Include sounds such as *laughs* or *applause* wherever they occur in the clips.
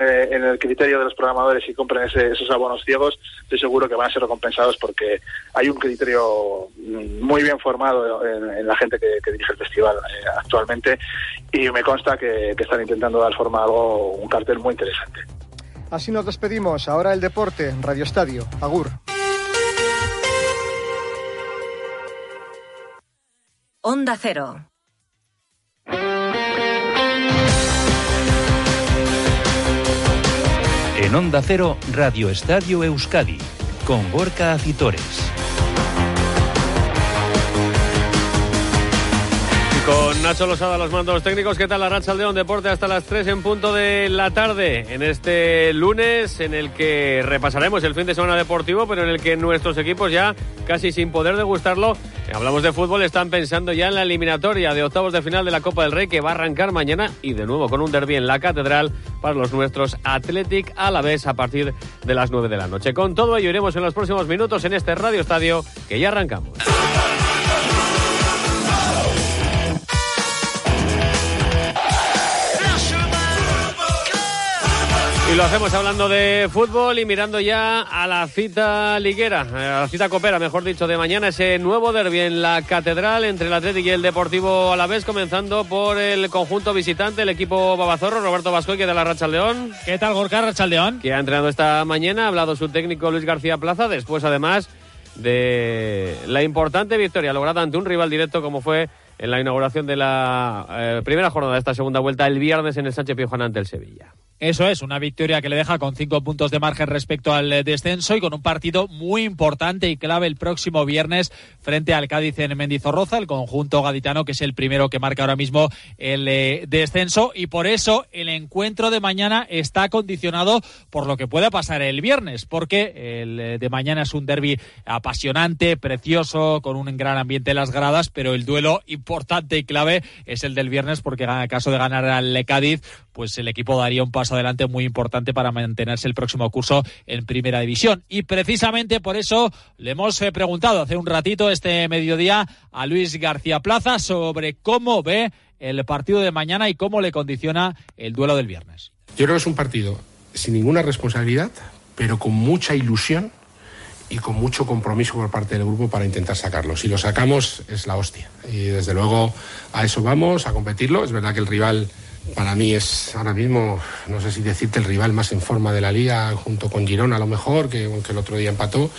eh, en el criterio de los programadores y compren esos abonos ciegos, estoy seguro que van a ser recompensados porque hay un criterio muy bien formado en, la gente que, dirige el festival eh, actualmente y me consta que, que están intentando dar forma a algo, un cartel muy interesante. Así nos despedimos. Ahora el deporte en Radio Estadio. Agur. Onda Cero. En Onda Cero, Radio Estadio Euskadi, con Gorka Acitores. Con Nacho Losada, los mandos técnicos, ¿qué tal la Racha León Deporte hasta las 3 en punto de la tarde? En este lunes en el que repasaremos el fin de semana deportivo, pero en el que nuestros equipos ya casi sin poder degustarlo, hablamos de fútbol, están pensando ya en la eliminatoria de octavos de final de la Copa del Rey que va a arrancar mañana y de nuevo con un derby en la Catedral para los nuestros Athletic a la vez a partir de las 9 de la noche. Con todo ello iremos en los próximos minutos en este Radio Estadio que ya arrancamos. Lo hacemos hablando de fútbol y mirando ya a la cita liguera, a la cita copera, mejor dicho, de mañana, ese nuevo derbi en la Catedral entre el Atlético y el Deportivo a la vez, comenzando por el conjunto visitante, el equipo Babazorro, Roberto Vascoy, que da la Racha León. ¿Qué tal, Gorka Racha León? Que ha entrenado esta mañana, ha hablado su técnico Luis García Plaza, después además de la importante victoria lograda ante un rival directo como fue en la inauguración de la eh, primera jornada de esta segunda vuelta el viernes en el Sánchez Pizjuán ante el Sevilla. Eso es, una victoria que le deja con cinco puntos de margen respecto al eh, descenso y con un partido muy importante y clave el próximo viernes frente al Cádiz en Mendizorroza, el conjunto gaditano que es el primero que marca ahora mismo el eh, descenso. Y por eso el encuentro de mañana está condicionado por lo que pueda pasar el viernes, porque el de mañana es un derby apasionante, precioso, con un gran ambiente en las gradas, pero el duelo importante y clave es el del viernes porque en caso de ganar al Cádiz, pues el equipo daría un paso adelante muy importante para mantenerse el próximo curso en Primera División. Y precisamente por eso le hemos eh, preguntado hace un ratito este mediodía a Luis García Plaza sobre cómo ve el partido de mañana y cómo le condiciona el duelo del viernes. Yo creo que es un partido sin ninguna responsabilidad, pero con mucha ilusión y con mucho compromiso por parte del grupo para intentar sacarlo. Si lo sacamos es la hostia. Y desde luego a eso vamos, a competirlo. Es verdad que el rival para mí es ahora mismo, no sé si decirte, el rival más en forma de la liga, junto con Girona a lo mejor, que aunque el otro día empató.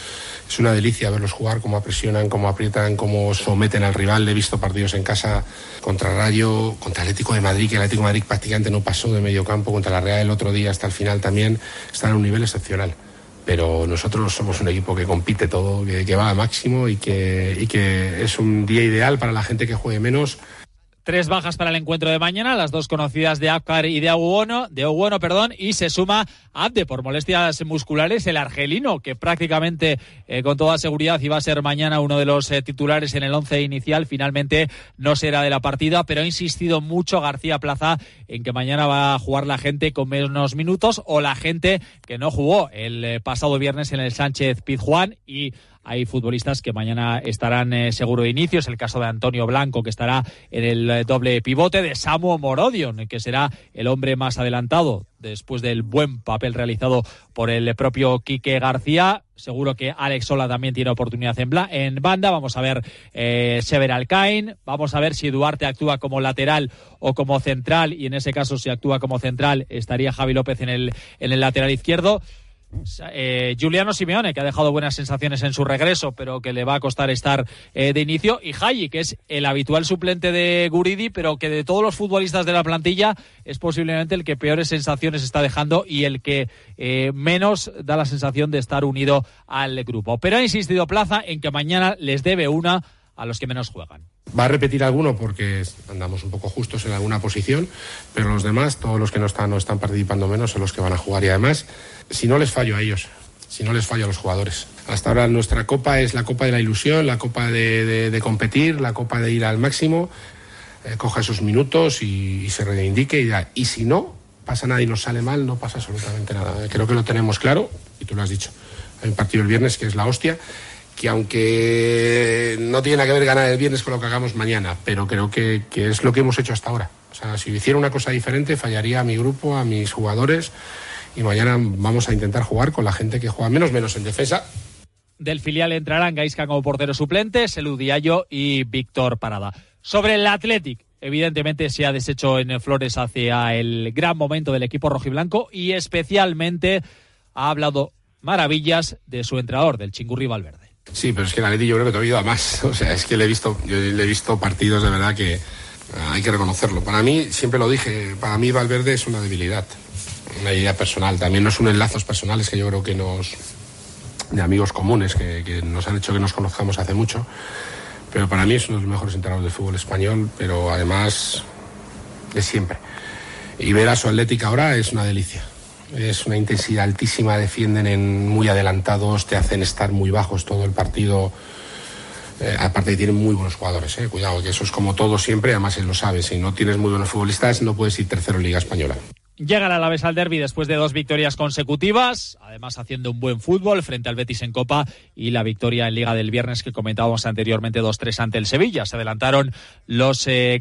Es una delicia verlos jugar, cómo presionan, cómo aprietan, cómo someten al rival. He visto partidos en casa contra Rayo, contra Atlético de Madrid, que el Atlético de Madrid prácticamente no pasó de medio campo, contra la Real el otro día hasta el final también. Están a un nivel excepcional pero nosotros somos un equipo que compite todo, que, va a máximo y que, y que es un día ideal para la gente que juegue menos Tres bajas para el encuentro de mañana, las dos conocidas de Akar y de Aguono, de Oguono, perdón, y se suma Abde por molestias musculares, el argelino, que prácticamente eh, con toda seguridad iba a ser mañana uno de los eh, titulares en el once inicial, finalmente no será de la partida, pero ha insistido mucho García Plaza en que mañana va a jugar la gente con menos minutos o la gente que no jugó el eh, pasado viernes en el Sánchez Pizjuán y hay futbolistas que mañana estarán eh, seguro de inicio. Es el caso de Antonio Blanco, que estará en el eh, doble pivote, de Samu Morodion, que será el hombre más adelantado después del buen papel realizado por el propio Quique García. Seguro que Alex Sola también tiene oportunidad en, en banda. Vamos a ver eh, Sever Alcain. Vamos a ver si Duarte actúa como lateral o como central. Y en ese caso, si actúa como central, estaría Javi López en el, en el lateral izquierdo. Eh, Juliano Simeone, que ha dejado buenas sensaciones en su regreso, pero que le va a costar estar eh, de inicio, y Hayi, que es el habitual suplente de Guridi, pero que de todos los futbolistas de la plantilla es posiblemente el que peores sensaciones está dejando y el que eh, menos da la sensación de estar unido al grupo. Pero ha insistido Plaza en que mañana les debe una a los que menos juegan. Va a repetir alguno porque andamos un poco justos en alguna posición, pero los demás, todos los que no están, no están participando menos, son los que van a jugar y además si no les fallo a ellos, si no les fallo a los jugadores. Hasta ahora nuestra copa es la copa de la ilusión, la copa de, competir, la copa de ir al máximo, eh, coja esos minutos y, se reivindique y, y si no pasa nada y nos sale mal, no pasa absolutamente nada. Creo que lo tenemos claro y tú lo has dicho. Hay un partido el viernes que es la hostia que aunque no tiene nada que ver ganar el viernes con lo que hagamos mañana, pero creo que, que, es lo que hemos hecho hasta ahora. O sea, si hiciera una cosa diferente, fallaría a mi grupo, a mis jugadores y mañana vamos a intentar jugar con la gente que juega menos, menos en defensa. Del filial entrarán Gaisca como portero suplente, Seludiallo y Víctor Parada. Sobre el Athletic, evidentemente se ha deshecho en Flores hacia el gran momento del equipo rojiblanco y especialmente ha hablado maravillas de su entrenador, del Chingurri Valverde. Sí, pero es que el Atleti yo creo que te ha a más. *laughs* O sea, es que le he visto, yo le he visto partidos de verdad que ah, hay que reconocerlo. Para mí, siempre lo dije, para mí Valverde es una debilidad, una idea personal. También no es un enlazos personales que yo creo que nos, de amigos comunes que, nos han hecho que nos conozcamos hace mucho. Pero para mí es uno de los mejores entrenadores de fútbol español, pero además de siempre. Y ver a su Atlética ahora es una delicia. Es una intensidad altísima, defienden en muy adelantados, te hacen estar muy bajos todo el partido. Eh, aparte tienen muy buenos jugadores, eh. cuidado, que eso es como todo siempre, además él lo sabe, si no tienes muy buenos futbolistas no puedes ir tercero en Liga Española. Llega la Alavés al derby después de dos victorias consecutivas, además haciendo un buen fútbol frente al Betis en Copa y la victoria en Liga del viernes que comentábamos anteriormente 2-3 ante el Sevilla. Se adelantaron los eh,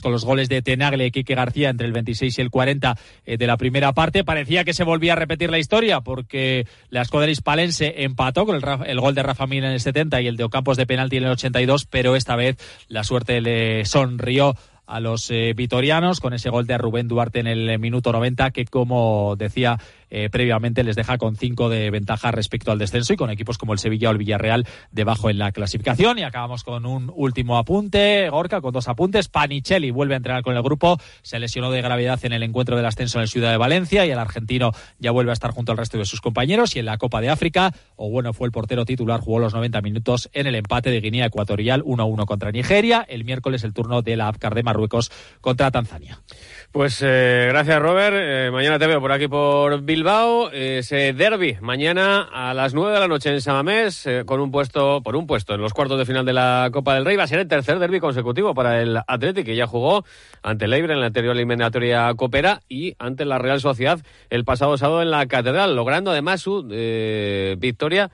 con los goles de Tenagle y Quique García entre el 26 y el 40 eh, de la primera parte. Parecía que se volvía a repetir la historia porque la escuadra hispalense empató con el, el, gol de Rafa Mir en el 70 y el de Ocampos de penalti en el 82, pero esta vez la suerte le sonrió a los eh, vitorianos con ese gol de Rubén Duarte en el minuto 90 que como decía eh, previamente les deja con cinco de ventaja respecto al descenso y con equipos como el Sevilla o el Villarreal debajo en la clasificación. Y acabamos con un último apunte, Gorka, con dos apuntes. Panicelli vuelve a entrenar con el grupo, se lesionó de gravedad en el encuentro del ascenso en el Ciudad de Valencia y el argentino ya vuelve a estar junto al resto de sus compañeros. Y en la Copa de África, o bueno, fue el portero titular, jugó los 90 minutos en el empate de Guinea Ecuatorial 1-1 contra Nigeria. El miércoles el turno de la Afcar de Marruecos contra Tanzania. Pues eh, gracias, Robert. Eh, mañana te veo por aquí por. Ese derby mañana a las 9 de la noche en Samamés, eh, con un puesto, por un puesto en los cuartos de final de la Copa del Rey. Va a ser el tercer derby consecutivo para el Atlético, que ya jugó ante el Eibar en la anterior eliminatoria Copera y ante la Real Sociedad el pasado sábado en la Catedral, logrando además su victoria.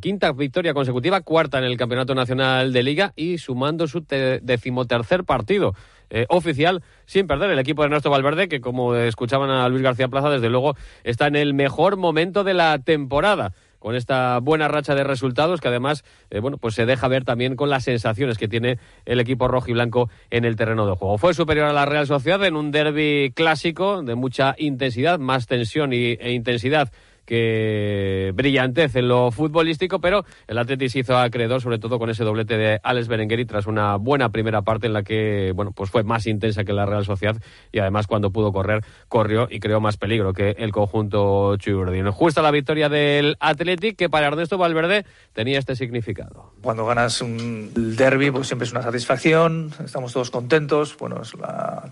quinta victoria consecutiva, cuarta en el Campeonato Nacional de Liga y sumando su decimotercer partido eh, oficial sin perder el equipo de Ernesto Valverde, que como escuchaban a Luis García Plaza, desde luego está en el mejor momento de la temporada con esta buena racha de resultados que además eh, bueno pues se deja ver también con las sensaciones que tiene el equipo rojo y blanco en el terreno de juego. Fue superior a la Real Sociedad en un derby clásico de mucha intensidad, más tensión y, e intensidad que brillantez en lo futbolístico, pero el Atlético se hizo acreedor sobre todo con ese doblete de Alex Berengueri tras una buena primera parte en la que, bueno, pues fue más intensa que la Real Sociedad y además cuando pudo correr, corrió y creó más peligro que el conjunto Churdin. Justa la victoria del Athletic que para Ernesto Valverde tenía este significado. Cuando ganas un derby, pues siempre es una satisfacción, estamos todos contentos, bueno,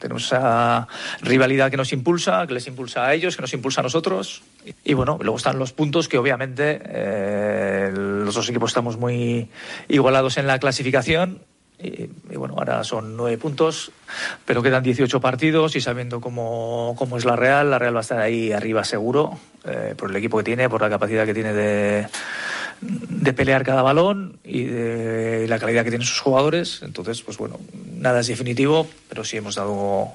tenemos esa rivalidad que nos impulsa, que les impulsa a ellos, que nos impulsa a nosotros y bueno, Luego están los puntos que obviamente eh, los dos equipos estamos muy igualados en la clasificación. Y, bueno, ahora son nueve puntos, pero quedan 18 partidos y sabiendo cómo, cómo, es la Real, la Real va a estar ahí arriba seguro, eh, por el equipo que tiene, por la capacidad que tiene de, de pelear cada balón y de la calidad que tienen sus jugadores. Entonces, pues bueno, nada es definitivo, pero sí hemos dado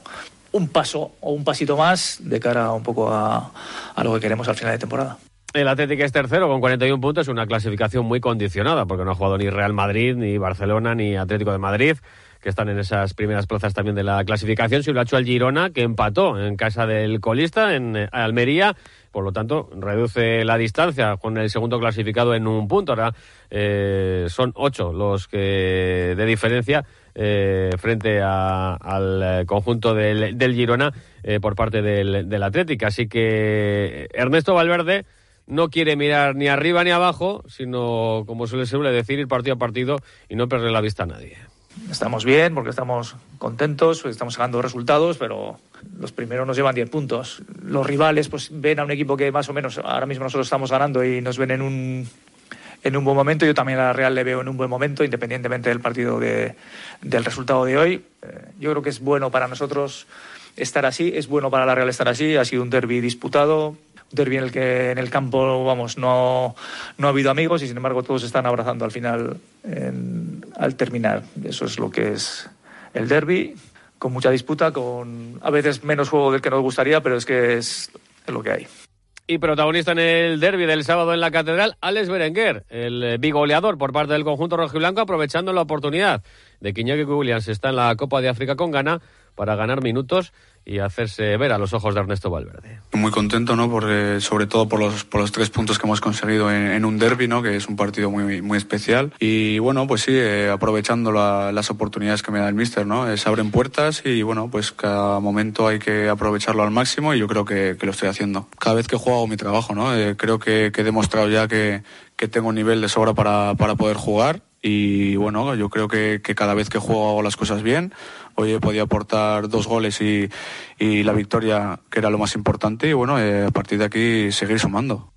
un paso o un pasito más de cara un poco a, a lo que queremos al final de temporada. El Atlético es tercero con 41 puntos, una clasificación muy condicionada, porque no ha jugado ni Real Madrid, ni Barcelona, ni Atlético de Madrid, que están en esas primeras plazas también de la clasificación. Si lo ha hecho el Girona, que empató en casa del colista, en eh, Almería. Por lo tanto, reduce la distancia con el segundo clasificado en un punto. Ahora eh, son ocho los que de diferencia eh, frente al eh, conjunto del, Girona eh, por parte del, del Atlético. Así que Ernesto Valverde no quiere mirar ni arriba ni abajo, sino, como suele, suele decir, ir partido a partido y no perder la vista a nadie. Estamos bien porque estamos contentos, estamos sacando resultados, pero los primeros nos llevan 10 puntos. Los rivales pues ven a un equipo que más o menos ahora mismo nosotros estamos ganando y nos ven en un en un buen momento. Yo también a la Real le veo en un buen momento, independientemente del partido de, del resultado de hoy. Eh, yo creo que es bueno para nosotros estar así, es bueno para la Real estar así. Ha sido un derby disputado, un derby en el que en el campo vamos no, no ha habido amigos y sin embargo todos están abrazando al final al terminar. Eso es lo que es el derby, con mucha disputa, con a veces menos juego del que nos gustaría, pero es que es lo que hay. Y protagonista en el derby del sábado en la Catedral, Alex Berenguer, el eh, bigoleador por parte del conjunto rojiblanco, aprovechando la oportunidad de que Iñaki Williams está en la Copa de África con Ghana para ganar minutos y hacerse ver a los ojos de Ernesto Valverde. Muy contento, ¿no? Porque, sobre todo por los, por los tres puntos que hemos conseguido en, un derby, ¿no? Que es un partido muy, muy especial. Y bueno, pues sí, eh, aprovechando las oportunidades que me da el míster, ¿no? Eh, se abren puertas y bueno, pues cada momento hay que aprovecharlo al máximo y yo creo que, que lo estoy haciendo. Cada vez que juego hago mi trabajo, ¿no? Eh, creo que, que, he demostrado ya que, que tengo un nivel de sobra para, para poder jugar y bueno, yo creo que, que cada vez que juego hago las cosas bien Hoy he podido aportar dos goles y, y la victoria, que era lo más importante. Y bueno, eh, a partir de aquí seguir sumando.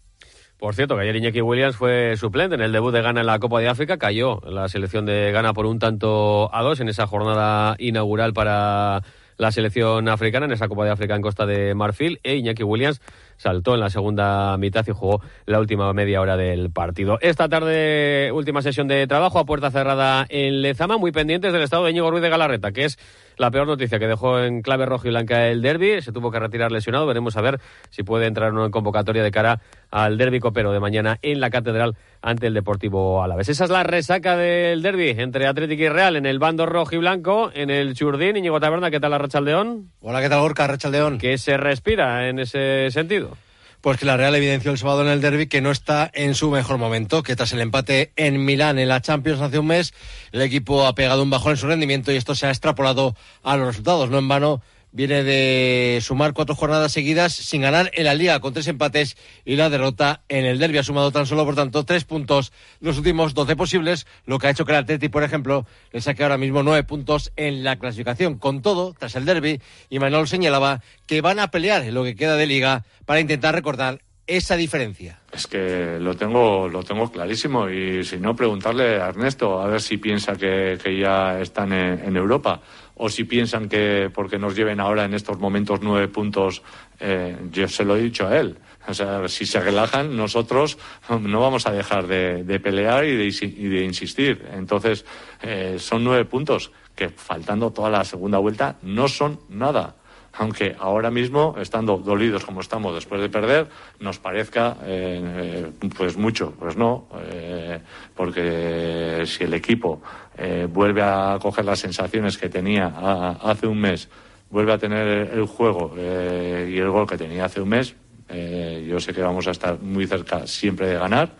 Por cierto, que ayer Iñaki Williams fue suplente en el debut de Ghana en la Copa de África. Cayó la selección de Ghana por un tanto a dos en esa jornada inaugural para la selección africana en esa Copa de África en Costa de Marfil. E Iñaki Williams saltó en la segunda mitad y jugó la última media hora del partido. Esta tarde, última sesión de trabajo a puerta cerrada en Lezama, muy pendientes del estado de Íñigo Ruiz de Galarreta, que es la peor noticia que dejó en clave rojo y blanca el derby. Se tuvo que retirar lesionado. Veremos a ver si puede entrar en convocatoria de cara al derby copero de mañana en la Catedral ante el Deportivo Alavés. Esa es la resaca del derby entre Atlético y Real en el bando rojo y blanco, en el Churdín. Íñigo Taberna, ¿qué tal la Rachaldeón? Hola, ¿qué tal Gorka, Rachaldeón? ¿Qué se respira en ese sentido? Pues que la Real evidenció el sábado en el derby que no está en su mejor momento, que tras el empate en Milán en la Champions hace un mes, el equipo ha pegado un bajón en su rendimiento y esto se ha extrapolado a los resultados. No en vano viene de sumar cuatro jornadas seguidas sin ganar en la liga con tres empates y la derrota en el derby. Ha sumado tan solo, por tanto, tres puntos los últimos doce posibles, lo que ha hecho que el Atleti, por ejemplo, le saque ahora mismo nueve puntos en la clasificación. Con todo, tras el derby, y Manuel señalaba que van a pelear en lo que queda de liga para intentar recordar esa diferencia. Es que lo tengo, lo tengo clarísimo y si no, preguntarle a Ernesto a ver si piensa que, ya están en Europa o si piensan que porque nos lleven ahora en estos momentos nueve puntos, eh, yo se lo he dicho a él. O sea, si se relajan, nosotros no vamos a dejar de, pelear y de, insistir. Entonces, eh, son nueve puntos que, faltando toda la segunda vuelta, no son nada aunque ahora mismo, estando dolidos como estamos después de perder, nos parezca eh, pues mucho. Pues no, eh, porque si el equipo eh, vuelve a coger las sensaciones que tenía hace un mes, vuelve a tener el juego y el gol que tenía hace un mes, yo sé que vamos a estar muy cerca siempre de ganar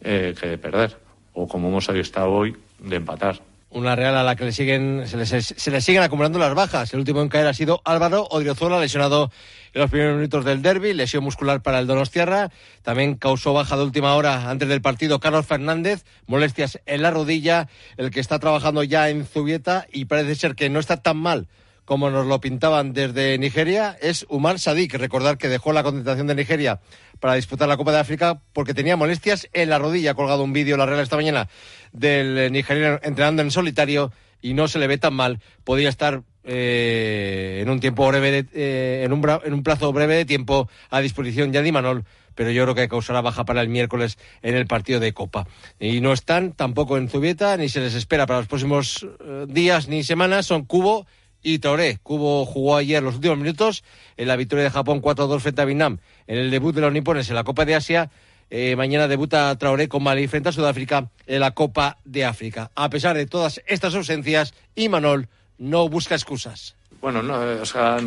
que de perder, o como hemos estado hoy, de empatar. Una Real a la que le siguen, se, le siguen acumulando las bajas. El último en caer ha sido Álvaro Odriozola, lesionado en los primeros minutos del derby, lesión muscular para el Donostiarra. También causó baja de última hora antes del partido Carlos Fernández, molestias en la rodilla, el que está trabajando ya en Zubieta y parece ser que no está tan mal como nos lo pintaban desde Nigeria, es Umar Sadik. Recordar que dejó la concentración de Nigeria para disputar la Copa de África porque tenía molestias en la rodilla. Ha colgado un vídeo la Real esta mañana del nigeriano entrenando en solitario y no se le ve tan mal. Podría estar eh, en un tiempo breve, eh, en, un en un plazo breve de tiempo a disposición ya de Imanol pero yo creo que causará baja para el miércoles en el partido de Copa. Y no están tampoco en Zubieta, ni se les espera para los próximos eh, días ni semanas. Son Cubo y Traoré. Cubo jugó ayer los últimos minutos en la victoria de Japón 4-2 frente a Vietnam en el debut de los nipones en la Copa de Asia. Eh, mañana debuta Traoré con Mali frente a Sudáfrica en la Copa de África. A pesar de todas estas ausencias, Imanol no busca excusas. Bueno, no, sea,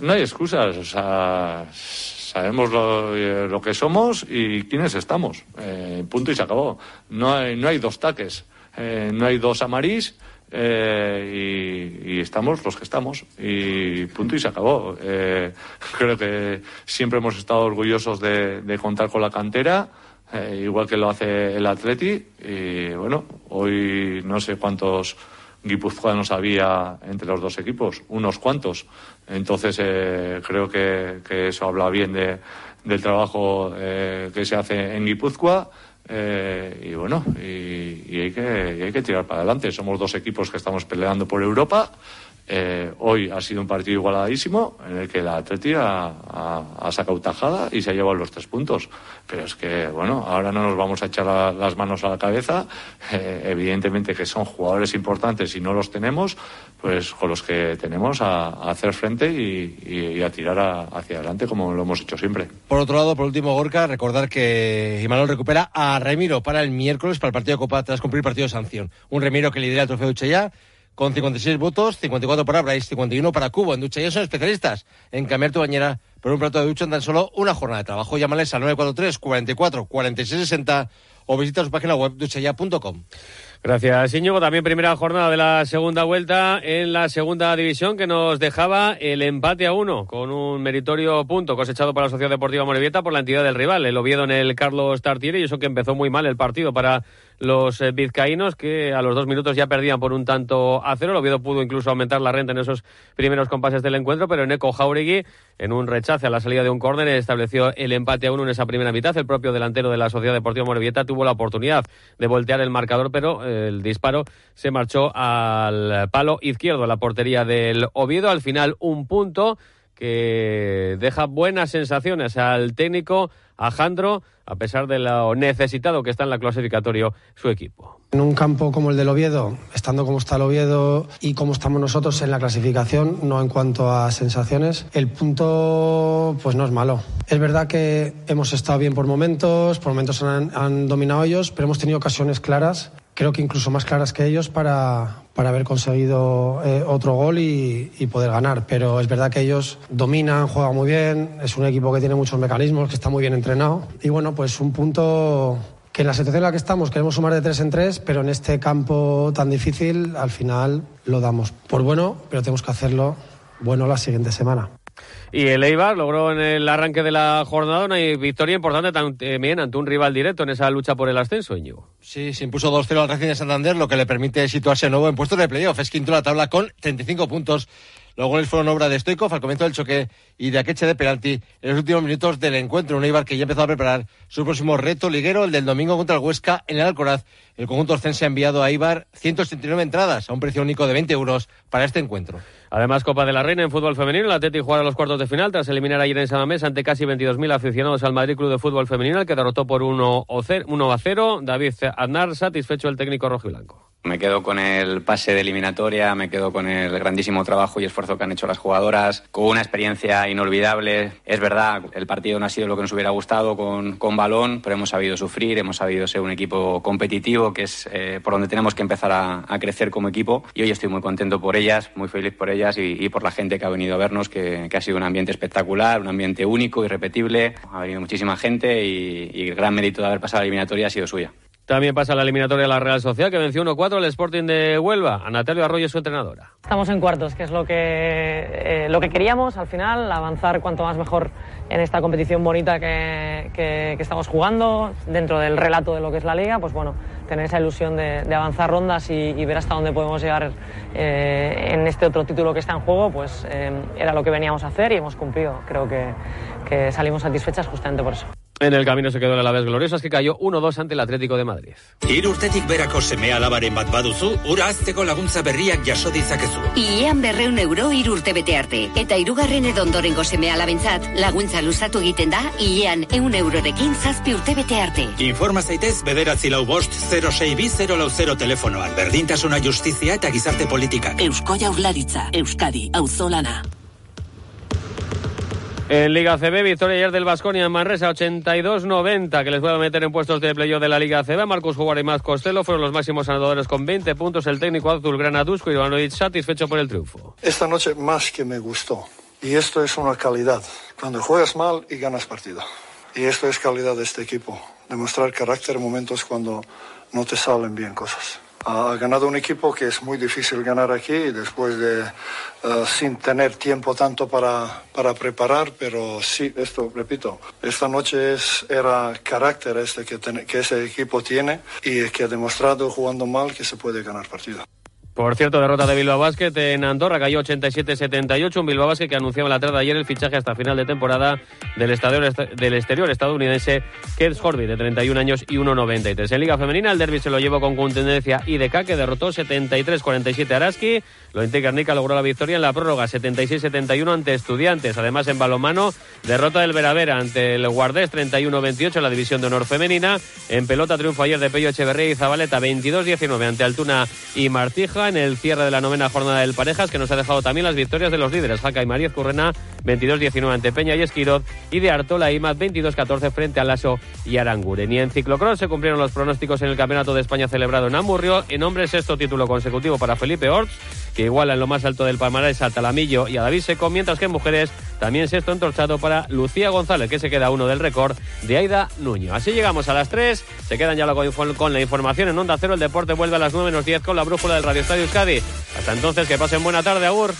no hay excusas. Sabemos lo, eh, que somos y quiénes estamos. Eh, punto y se acabó. No hay, no hay dos taques. no hay dos amarís eh, y, estamos los que estamos y punto y se acabó. Eh, creo que siempre hemos estado orgullosos de, contar con la cantera, eh, igual que lo hace el Atleti y bueno, hoy no sé cuántos guipuzcoanos había entre los dos equipos, unos cuantos. Entonces creo que, eso habla bien de, del trabajo que se hace en Guipúzcoa eh, y bueno, y, hay que, hay que tirar para adelante. Somos dos equipos que estamos peleando por Europa Eh, hoy ha sido un partido igualadísimo en el que la Atleti ha, sacado tajada y se ha llevado los tres puntos. Pero es que, bueno, ahora no nos vamos a echar las manos a la cabeza. Eh, evidentemente que son jugadores importantes y no los tenemos, pues con los que tenemos a, hacer frente y, a tirar hacia adelante como lo hemos hecho siempre. Por otro lado, por último, Gorka, recordar que Imanol recupera a Remiro para el miércoles para el partido de Copa tras cumplir partido de sanción. Un Remiro que lidera el trofeo de con 56 votos, 54 para Bryce, 51 para Cubo. En ducha ya son especialistas en cambiar tu bañera por un plato de ducha en tan solo una jornada de trabajo. Llámales al 943 44 46 60 o visita su página web duchaya.com. Gracias, Íñigo. También primera jornada de la segunda vuelta en la segunda división que nos dejaba el empate a uno con un meritorio punto cosechado para la Sociedad Deportiva Morevieta por la entidad del rival, el Oviedo en el Carlos Tartiere y eso que empezó muy mal el partido para los eh, vizcaínos que a los dos minutos ya perdían por un tanto a cero. El Oviedo pudo incluso aumentar la renta en esos primeros compases del encuentro, pero Eco Jauregui, en un rechace a la salida de un córner, estableció el empate a uno en esa primera mitad. El propio delantero de la Sociedad Deportiva Morevieta tuvo la oportunidad de voltear el marcador, pero eh, el disparo se marchó al palo izquierdo, a la portería del Oviedo. Al final, un punto que deja buenas sensaciones al técnico Alejandro, a pesar de lo necesitado que está en la clasificatorio su equipo. En un campo como el del Oviedo, estando como está el Oviedo y como estamos nosotros en la clasificación, no en cuanto a sensaciones, el punto pues no es malo. Es verdad que hemos estado bien por momentos, por momentos han, han dominado ellos, pero hemos tenido ocasiones claras creo que incluso más claras que ellos para, para haber conseguido eh, otro gol y, poder ganar. Pero es verdad que ellos dominan, juegan muy bien, es un equipo que tiene muchos mecanismos, que está muy bien entrenado. Y bueno, pues un punto que en la situación en la que estamos queremos sumar de tres en tres, pero en este campo tan difícil al final lo damos por bueno, pero tenemos que hacerlo bueno la siguiente semana. Y el Eibar logró en el arranque de la jornada una victoria importante también ante un rival directo en esa lucha por el ascenso, Íñigo. Sí, se impuso 2-0 al Racing de Santander, lo que le permite situarse de nuevo en puestos de playoff. Es quinto la tabla con 35 puntos. Los goles fueron obra de Stoikov al comienzo del choque y de Akeche de penalti en los últimos minutos del encuentro. Un Eibar que ya empezó a preparar su próximo reto liguero, el del domingo contra el Huesca en el Alcoraz. El conjunto se ha enviado a Eibar 179 entradas a un precio único de 20 euros para este encuentro. Además, Copa de la Reina en fútbol femenino. El Atleti jugará los cuartos de final tras eliminar ayer en Samamés ante casi 22.000 aficionados al Madrid Club de Fútbol Femenino, que derrotó por 1 a 0. David Aznar, satisfecho el técnico rojo y blanco. Me quedo con el pase de eliminatoria, me quedo con el grandísimo trabajo y esfuerzo que han hecho las jugadoras, con una experiencia inolvidable. Es verdad, el partido no ha sido lo que nos hubiera gustado con, con balón, pero hemos sabido sufrir, hemos sabido ser un equipo competitivo, que es eh, por donde tenemos que empezar a, crecer como equipo. Y hoy estoy muy contento por ellas, muy feliz por ellas y, por la gente que ha venido a vernos, que, ha sido un ambiente espectacular, un ambiente único, irrepetible. Ha venido muchísima gente y, el gran mérito de haber pasado la eliminatoria ha sido suya. También pasa la eliminatoria de la Real Sociedad, que venció 1-4 el Sporting de Huelva. A Natalia Arroyo, su entrenadora. Estamos en cuartos, que es lo que, eh, lo que queríamos al final, avanzar cuanto más mejor en esta competición bonita que, que, estamos jugando, dentro del relato de lo que es la liga, pues bueno, tener esa ilusión de, avanzar rondas y, ver hasta dónde podemos llegar eh, en este otro título que está en juego, pues eh, era lo que veníamos a hacer y hemos cumplido. Creo que, que salimos satisfechas justamente por eso. En el camino se quedó el Alavés Gloriosas que cayó 1-2 ante el Atlético de Madrid. Hiru urtetik berako semea alabaren bat baduzu, ura azteko laguntza berriak jaso ditzakezu. Iean berreun euro hiru urte bete arte. Eta irugarren edondorengo semea alabentzat, laguntza luzatu egiten da, iean eun eurorekin zazpi urte bete arte. Informa zaitez bederatzi lau bost 06 lau 0 telefonoan. Berdintasuna justizia eta gizarte politika. Eusko jaurlaritza, Euskadi, auzolana. En Liga CB, victoria ayer del Vasconia en Manresa, 82-90, que les a meter en puestos de playoff de la Liga CB. Marcos Jugar y Maz Costello fueron los máximos anotadores con 20 puntos. El técnico azul Granadusco y Ivanovic satisfecho por el triunfo. Esta noche más que me gustó. Y esto es una calidad. Cuando juegas mal y ganas partido. Y esto es calidad de este equipo. Demostrar carácter en momentos cuando no te salen bien cosas ha ganado un equipo que es muy difícil ganar aquí después de eh, sin tener tiempo tanto para, para, preparar, pero sí, esto repito, esta noche es, era carácter este que, que ese equipo tiene y que ha demostrado jugando mal que se puede ganar partido. Por cierto, derrota de Bilbao Basket en Andorra, cayó 87-78. Un Bilbao Basket que anunciaba la tarde de ayer el fichaje hasta final de temporada del, estadio, del exterior estadounidense Keds Horby, de 31 años y 1,93. En Liga Femenina, el derby se lo llevó con contundencia IDK, que derrotó 73-47 a Araski. Lo Garnica logró la victoria en la prórroga 76-71 ante Estudiantes. Además, en balonmano, derrota del Veravera ante el Guardés 31-28 en la división de honor femenina. En pelota, triunfo ayer de Pello Echeverría y Zabaleta 22-19 ante Altuna y Martija en el cierre de la novena jornada del Parejas, que nos ha dejado también las victorias de los líderes, Jaca y María Currena, 22-19 ante Peña y Esquiroz, y de Artola y Imaz, 22-14 frente a Lasso y Aranguren. Y en ciclocross se cumplieron los pronósticos en el Campeonato de España celebrado en Amurrio. En hombres, sexto título consecutivo para Felipe Orts, que iguala en lo más alto del palmarés a Talamillo y a David Seco, mientras que en mujeres también sexto entorchado para Lucía González, que se queda uno del récord de Aida Nuño. Así llegamos a las 3, se quedan ya con la información en Onda Cero, el deporte vuelve a las 9 menos 10 con la brújula del Radio Estadio Euskadi. Hasta entonces, que pasen buena tarde, Agur.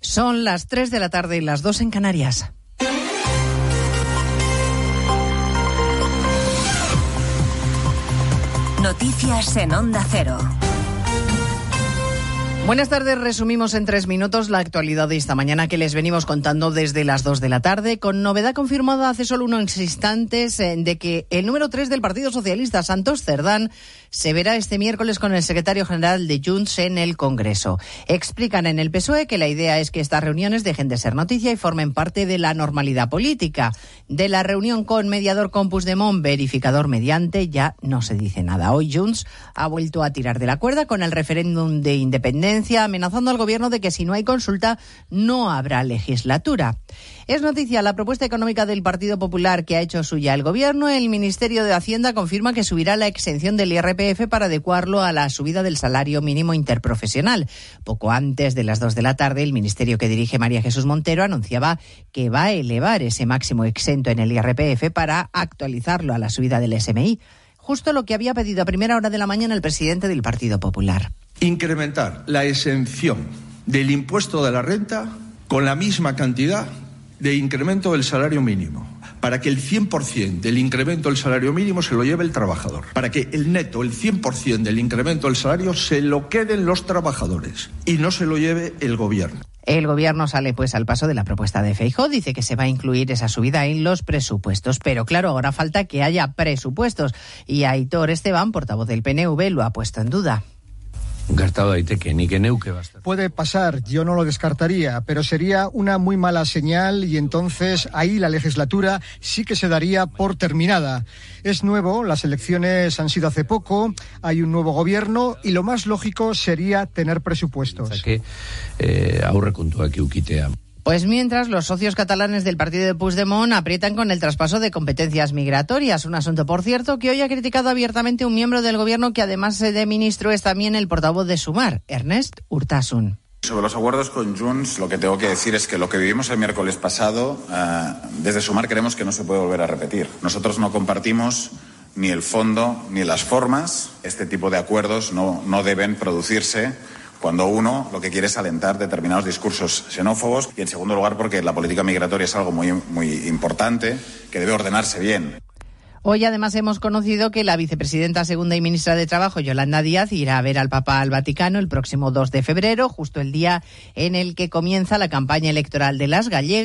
Son las 3 de la tarde y las 2 en Canarias. Noticias en Onda Cero. Buenas tardes, resumimos en tres minutos la actualidad de esta mañana que les venimos contando desde las dos de la tarde, con novedad confirmada hace solo unos instantes eh, de que el número tres del Partido Socialista, Santos Cerdán, se verá este miércoles con el secretario general de Junts en el Congreso. Explican en el PSOE que la idea es que estas reuniones dejen de ser noticia y formen parte de la normalidad política. De la reunión con mediador Compus de Mon, verificador mediante, ya no se dice nada. Hoy Junts ha vuelto a tirar de la cuerda con el referéndum de independencia, amenazando al gobierno de que si no hay consulta no habrá legislatura. Es noticia la propuesta económica del Partido Popular que ha hecho suya el Gobierno. El Ministerio de Hacienda confirma que subirá la exención del IRPF para adecuarlo a la subida del salario mínimo interprofesional. Poco antes de las dos de la tarde, el Ministerio que dirige María Jesús Montero anunciaba que va a elevar ese máximo exento en el IRPF para actualizarlo a la subida del SMI. Justo lo que había pedido a primera hora de la mañana el presidente del Partido Popular. Incrementar la exención del impuesto de la renta con la misma cantidad de incremento del salario mínimo, para que el 100% del incremento del salario mínimo se lo lleve el trabajador, para que el neto, el 100% del incremento del salario se lo queden los trabajadores y no se lo lleve el gobierno. El gobierno sale pues al paso de la propuesta de Feijóo, dice que se va a incluir esa subida en los presupuestos, pero claro, ahora falta que haya presupuestos y Aitor Esteban, portavoz del PNV, lo ha puesto en duda. Puede pasar, yo no lo descartaría, pero sería una muy mala señal y entonces ahí la legislatura sí que se daría por terminada. Es nuevo, las elecciones han sido hace poco, hay un nuevo gobierno y lo más lógico sería tener presupuestos. Eh, pues mientras los socios catalanes del partido de Puigdemont aprietan con el traspaso de competencias migratorias, un asunto, por cierto, que hoy ha criticado abiertamente un miembro del gobierno que además de ministro es también el portavoz de Sumar, Ernest Urtasun. Sobre los acuerdos con Junts, lo que tengo que decir es que lo que vivimos el miércoles pasado, eh, desde Sumar creemos que no se puede volver a repetir. Nosotros no compartimos ni el fondo ni las formas. Este tipo de acuerdos no, no deben producirse cuando uno lo que quiere es alentar determinados discursos xenófobos y en segundo lugar porque la política migratoria es algo muy, muy importante que debe ordenarse bien. Hoy además hemos conocido que la vicepresidenta segunda y ministra de Trabajo, Yolanda Díaz, irá a ver al Papa al Vaticano el próximo 2 de febrero, justo el día en el que comienza la campaña electoral de las gallegas.